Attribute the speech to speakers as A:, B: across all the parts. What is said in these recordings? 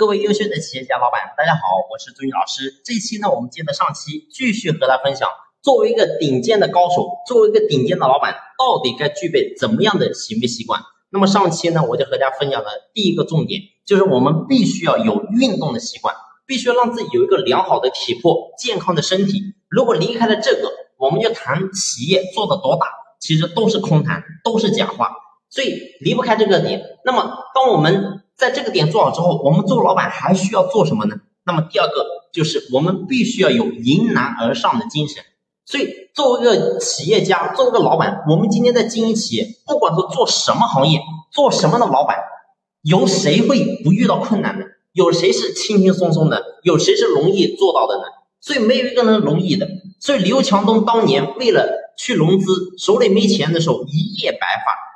A: 各位优秀的企业家老板，大家好，我是朱宇老师。这期呢，我们接着上期继续和大家分享，作为一个顶尖的高手，作为一个顶尖的老板，到底该具备怎么样的行为习惯？那么上期呢，我就和大家分享的第一个重点，就是我们必须要有运动的习惯，必须要让自己有一个良好的体魄、健康的身体。如果离开了这个，我们就谈企业做的多大，其实都是空谈，都是假话。所以离不开这个点。那么，当我们在这个点做好之后，我们做老板还需要做什么呢？那么第二个就是我们必须要有迎难而上的精神。所以，作为一个企业家，作为一个老板，我们今天在经营企业，不管是做什么行业，做什么的老板，有谁会不遇到困难呢？有谁是轻轻松松的？有谁是容易做到的呢？所以没有一个人容易的。所以刘强东当年为了去融资，手里没钱的时候，一夜白发。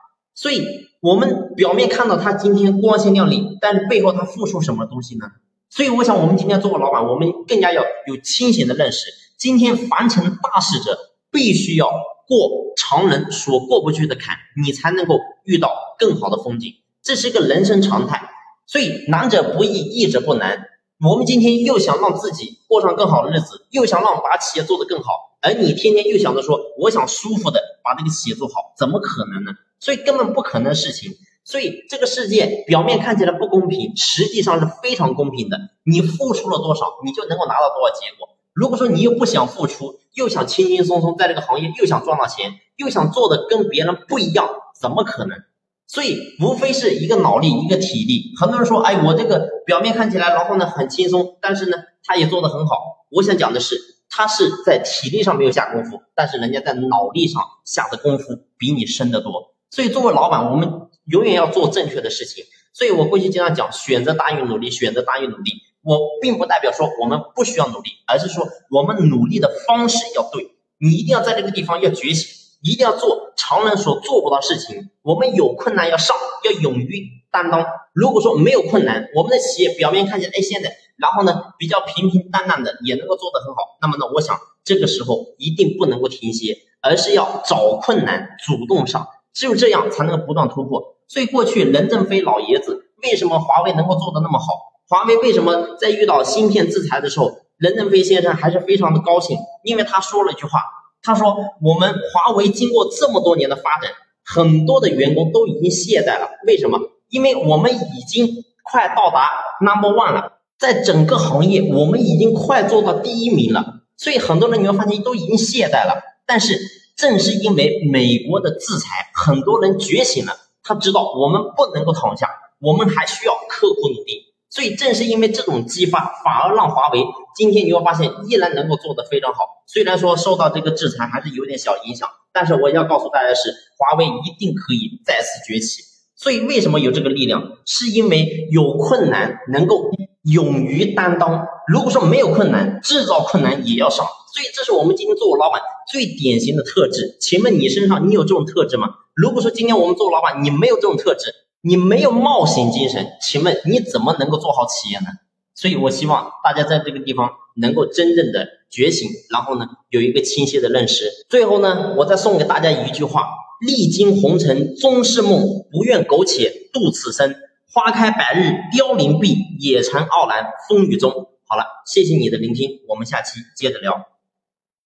A: 所以，我们表面看到他今天光鲜亮丽，但是背后他付出什么东西呢？所以，我想我们今天做个老板，我们更加要有清醒的认识。今天凡成大事者，必须要过常人所过不去的坎，你才能够遇到更好的风景。这是一个人生常态。所以，难者不易，易者不难。我们今天又想让自己过上更好的日子，又想让把企业做得更好，而你天天又想着说，我想舒服的把这个企业做好，怎么可能呢？所以根本不可能的事情。所以这个世界表面看起来不公平，实际上是非常公平的。你付出了多少，你就能够拿到多少结果。如果说你又不想付出，又想轻轻松松在这个行业又想赚到钱，又想做的跟别人不一样，怎么可能？所以无非是一个脑力，一个体力。很多人说，哎，我这个表面看起来然后呢很轻松，但是呢他也做得很好。我想讲的是，他是在体力上没有下功夫，但是人家在脑力上下的功夫比你深得多。所以，作为老板，我们永远要做正确的事情。所以我过去经常讲，选择大于努力，选择大于努力。我并不代表说我们不需要努力，而是说我们努力的方式要对。你一定要在这个地方要觉醒，一定要做常人所做不到事情。我们有困难要上，要勇于担当。如果说没有困难，我们的企业表面看起来哎现在，然后呢比较平平淡淡的也能够做得很好，那么呢，我想这个时候一定不能够停歇，而是要找困难，主动上。只有这样才能不断突破。所以过去任正非老爷子为什么华为能够做得那么好？华为为什么在遇到芯片制裁的时候，任正非先生还是非常的高兴？因为他说了一句话，他说我们华为经过这么多年的发展，很多的员工都已经懈怠了。为什么？因为我们已经快到达 number one 了，在整个行业我们已经快做到第一名了。所以很多人你会发现都已经懈怠了，但是。正是因为美国的制裁，很多人觉醒了，他知道我们不能够躺下，我们还需要刻苦努力。所以正是因为这种激发，反而让华为今天你会发现依然能够做得非常好。虽然说受到这个制裁还是有点小影响，但是我要告诉大家的是，华为一定可以再次崛起。所以为什么有这个力量？是因为有困难能够勇于担当。如果说没有困难，制造困难也要上。所以这是我们今天做老板。最典型的特质，请问你身上你有这种特质吗？如果说今天我们做老板，你没有这种特质，你没有冒险精神，请问你怎么能够做好企业呢？所以我希望大家在这个地方能够真正的觉醒，然后呢有一个清晰的认识。最后呢，我再送给大家一句话：历经红尘终是梦，不愿苟且度此生。花开百日凋零碧，也曾傲然风雨中。好了，谢谢你的聆听，我们下期接着聊。